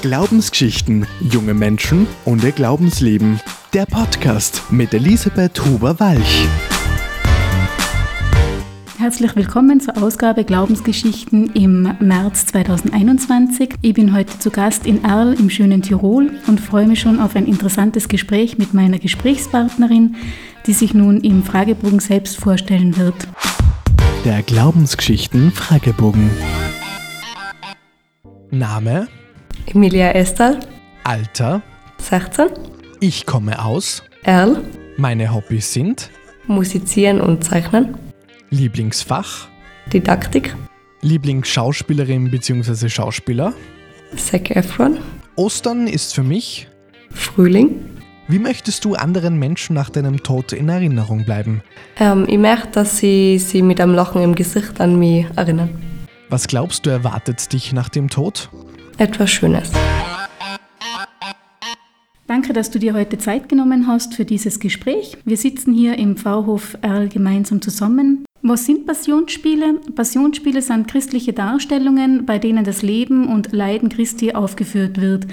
Glaubensgeschichten, junge Menschen und ihr Glaubensleben. Der Podcast mit Elisabeth Huber-Walch. Herzlich willkommen zur Ausgabe Glaubensgeschichten im März 2021. Ich bin heute zu Gast in Erl im schönen Tirol und freue mich schon auf ein interessantes Gespräch mit meiner Gesprächspartnerin, die sich nun im Fragebogen selbst vorstellen wird. Der Glaubensgeschichten Fragebogen. Name, Emilia Estal, Alter, 16, ich komme aus, Erl, meine Hobbys sind Musizieren und Zeichnen, Lieblingsfach, Didaktik, Lieblingsschauspielerin bzw. Schauspieler. Zac Efron, Ostern ist für mich. Frühling. Wie möchtest du anderen Menschen nach deinem Tod in Erinnerung bleiben? Ähm, ich merke, dass sie sich mit einem Lachen im Gesicht an mich erinnern. Was glaubst du erwartet dich nach dem Tod? Etwas Schönes. Danke, dass du dir heute Zeit genommen hast für dieses Gespräch. Wir sitzen hier im Pfarrhof Erl gemeinsam zusammen. Was sind Passionsspiele? Passionsspiele sind christliche Darstellungen, bei denen das Leben und Leiden Christi aufgeführt wird.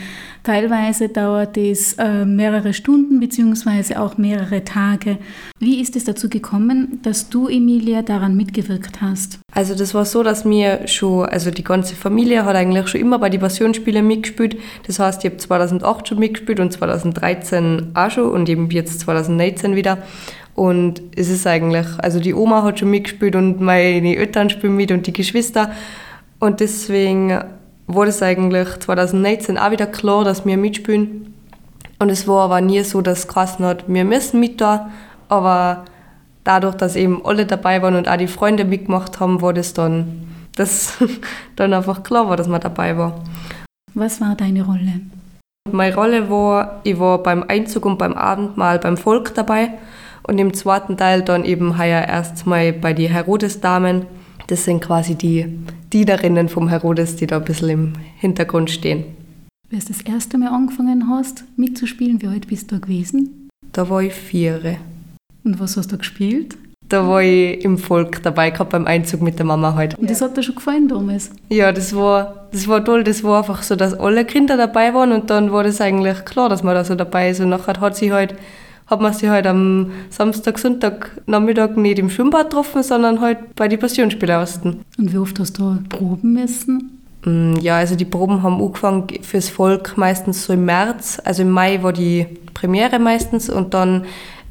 Teilweise dauert es äh, mehrere Stunden bzw. auch mehrere Tage. Wie ist es dazu gekommen, dass du, Emilia, daran mitgewirkt hast? Also das war so, dass mir schon, also die ganze Familie hat eigentlich schon immer bei den Passionsspielen mitgespielt. Das heißt, ich habe 2008 schon mitgespielt und 2013 auch schon und eben jetzt 2019 wieder. Und es ist eigentlich, also die Oma hat schon mitgespielt und meine Eltern spielen mit und die Geschwister. Und deswegen war das eigentlich 2019 auch wieder klar, dass wir mitspielen. Und es war aber nie so, dass es geheißen hat, wir müssen mit da. Aber dadurch, dass eben alle dabei waren und auch die Freunde mitgemacht haben, war das dann, dass dann einfach klar war, dass man dabei war. Was war deine Rolle? Meine Rolle war, ich war beim Einzug und beim Abendmahl beim Volk dabei und im zweiten Teil dann eben heuer erstmal bei den Herodes-Damen. Das sind quasi die Dienerinnen vom Herodes, die da ein bisschen im Hintergrund stehen. Als du das erste Mal angefangen hast, mitzuspielen, wie alt bist du gewesen? Da war ich vier. Und was hast du gespielt? Da war ich im Volk dabei, gerade beim Einzug mit der Mama heute. Und das hat dir schon gefallen damals? Ja, das war, das war toll. Das war einfach so, dass alle Kinder dabei waren und dann war das eigentlich klar, dass man da so dabei ist. Und nachher hat sie halt hat man sich halt am Samstag, Sonntag, Nachmittag nicht im Schwimmbad getroffen, sondern halt bei den Passionsspielen außen. Und wie oft hast du proben müssen? Ja, also die Proben haben angefangen fürs Volk meistens so im März. Also im Mai war die Premiere meistens und dann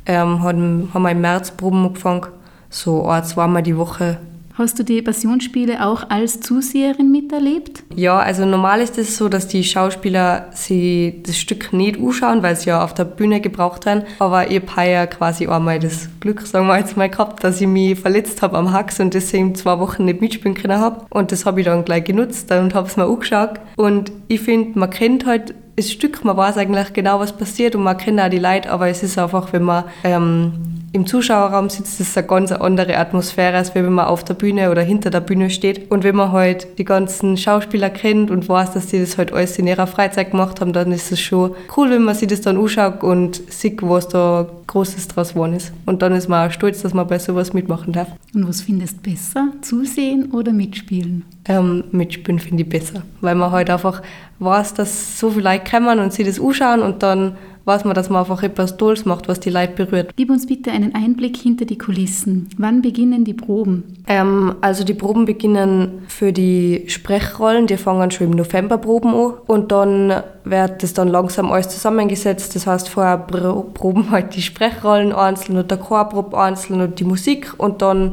ähm, haben, haben wir im März Proben angefangen. So ein, zweimal die Woche Hast du die Passionsspiele auch als Zuseherin miterlebt? Ja, also normal ist es so, dass die Schauspieler sie das Stück nicht anschauen, weil sie ja auf der Bühne gebraucht werden. Aber ich habe heuer quasi einmal das Glück, sagen wir jetzt mal, gehabt, dass ich mich verletzt habe am Hax und deswegen zwei Wochen nicht mitspielen können habe. Und das habe ich dann gleich genutzt und habe es mir angeschaut. Und ich finde, man kennt halt das Stück, man weiß eigentlich genau, was passiert und man kennt auch die Leute, aber es ist einfach, wenn man ähm, im Zuschauerraum sitzt, ist eine ganz andere Atmosphäre, als wenn man auf der Bühne oder hinter der Bühne steht. Und wenn man halt die ganzen Schauspieler kennt und weiß, dass sie das halt alles in ihrer Freizeit gemacht haben, dann ist es schon cool, wenn man sich das dann anschaut und sieht, was da Großes draus geworden ist. Und dann ist man auch stolz, dass man bei sowas mitmachen darf. Und was findest du besser, zusehen oder mitspielen? Ähm, mitspielen finde ich besser, weil man halt einfach weiß, dass so viele Leute kommen und sich das anschauen und dann weiß man, dass man einfach etwas Tolles macht, was die Leute berührt. Gib uns bitte einen Einblick hinter die Kulissen. Wann beginnen die Proben? Ähm, also die Proben beginnen für die Sprechrollen, die fangen schon im November Proben an und dann wird das dann langsam alles zusammengesetzt. Das heißt, vorher proben halt die Sprechrollen einzeln und der Chorprob einzeln und die Musik und dann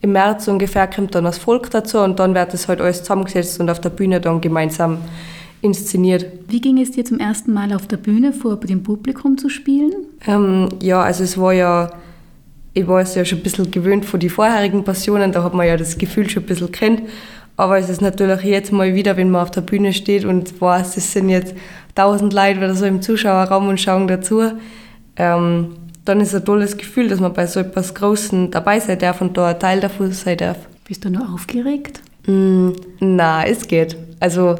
im März ungefähr kommt dann das Volk dazu und dann wird das halt alles zusammengesetzt und auf der Bühne dann gemeinsam inszeniert. Wie ging es dir zum ersten Mal auf der Bühne vor dem Publikum zu spielen? Ähm, ja, also es war ja, ich war es ja schon ein bisschen gewöhnt von den vorherigen Passionen, da hat man ja das Gefühl schon ein bisschen kennt. Aber es ist natürlich jetzt mal wieder, wenn man auf der Bühne steht und weiß, es sind jetzt tausend Leute oder so im Zuschauerraum und schauen dazu. Ähm, dann ist es ein tolles Gefühl, dass man bei so etwas Großen dabei sein darf und da ein Teil davon sein darf. Bist du nur aufgeregt? Mm, na, es geht. Also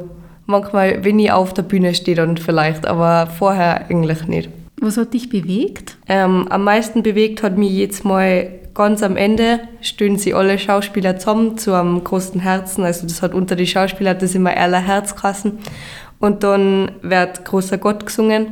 manchmal, wenn ich auf der Bühne stehe, dann vielleicht, aber vorher eigentlich nicht. Was hat dich bewegt? Ähm, am meisten bewegt hat mich jetzt mal ganz am Ende, stehen sie alle Schauspieler zusammen zu einem großen Herzen. Also das hat unter die Schauspieler das immer Erler Herzkassen. und dann wird Großer Gott gesungen.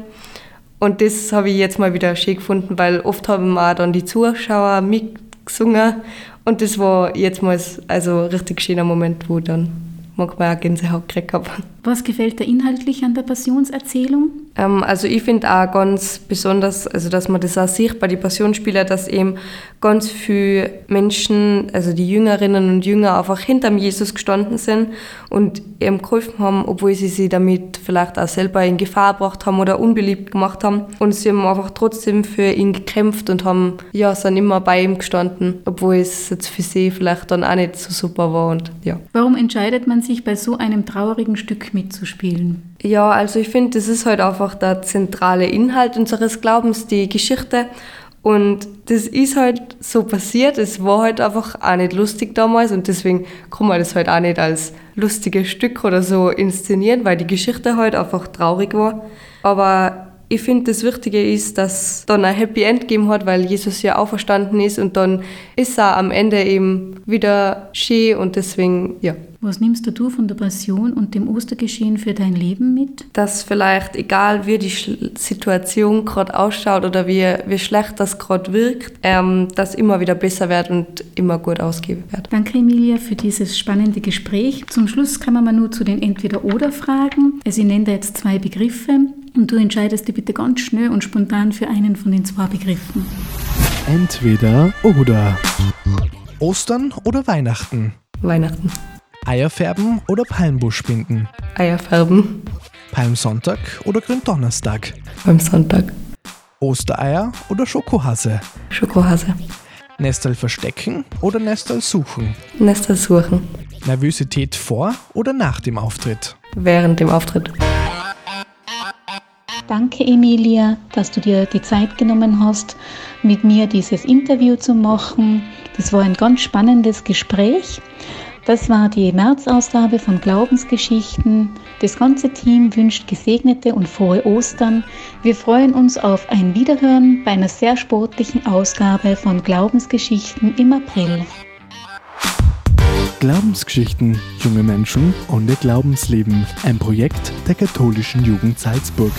Und das habe ich jetzt mal wieder schön gefunden, weil oft haben auch dann die Zuschauer mitgesungen und das war jetzt mal also ein richtig schöner Moment, wo dann manchmal auch Gänsehaut gekriegt habe. Was gefällt dir inhaltlich an der Passionserzählung? Ähm, also ich finde auch ganz besonders, also dass man das auch sieht bei den Passionsspielern, dass eben ganz viele Menschen, also die Jüngerinnen und Jünger einfach hinterm Jesus gestanden sind und ihm geholfen haben, obwohl sie sich damit vielleicht auch selber in Gefahr gebracht haben oder unbeliebt gemacht haben. Und sie haben einfach trotzdem für ihn gekämpft und haben, ja, sind immer bei ihm gestanden, obwohl es jetzt für sie vielleicht dann auch nicht so super war und ja. Warum entscheidet man sich bei so einem traurigen Stück mitzuspielen? Ja, also ich finde, das ist halt einfach der zentrale Inhalt unseres Glaubens, die Geschichte. Und das ist halt so passiert. Es war halt einfach auch nicht lustig damals und deswegen kann man das halt auch nicht als lustiges Stück oder so inszenieren, weil die Geschichte halt einfach traurig war. Aber ich finde, das Wichtige ist, dass dann ein Happy End gegeben hat, weil Jesus ja auferstanden ist und dann ist er am Ende eben wieder schön und deswegen, ja. Was nimmst du von der Passion und dem Ostergeschehen für dein Leben mit? Dass vielleicht, egal wie die Situation gerade ausschaut oder wie, wie schlecht das gerade wirkt, ähm, dass immer wieder besser wird und immer gut ausgeben wird. Danke, Emilia, für dieses spannende Gespräch. Zum Schluss kann man mal nur zu den Entweder-Oder-Fragen. Also ich nenne da jetzt zwei Begriffe. Und du entscheidest dich bitte ganz schnell und spontan für einen von den zwei Begriffen. Entweder oder. Ostern oder Weihnachten? Weihnachten. Eierfärben oder Palmbusch binden? Eierfärben. Palmsonntag oder Gründonnerstag? Palmsonntag. Ostereier oder Schokohase? Schokohase. Nestel verstecken oder Nestel suchen? Nestel suchen. Nervosität vor oder nach dem Auftritt? Während dem Auftritt. Danke, Emilia, dass du dir die Zeit genommen hast, mit mir dieses Interview zu machen. Das war ein ganz spannendes Gespräch. Das war die März-Ausgabe von Glaubensgeschichten. Das ganze Team wünscht gesegnete und frohe Ostern. Wir freuen uns auf ein Wiederhören bei einer sehr sportlichen Ausgabe von Glaubensgeschichten im April. Glaubensgeschichten, junge Menschen ihr Glaubensleben. Ein Projekt der katholischen Jugend Salzburg.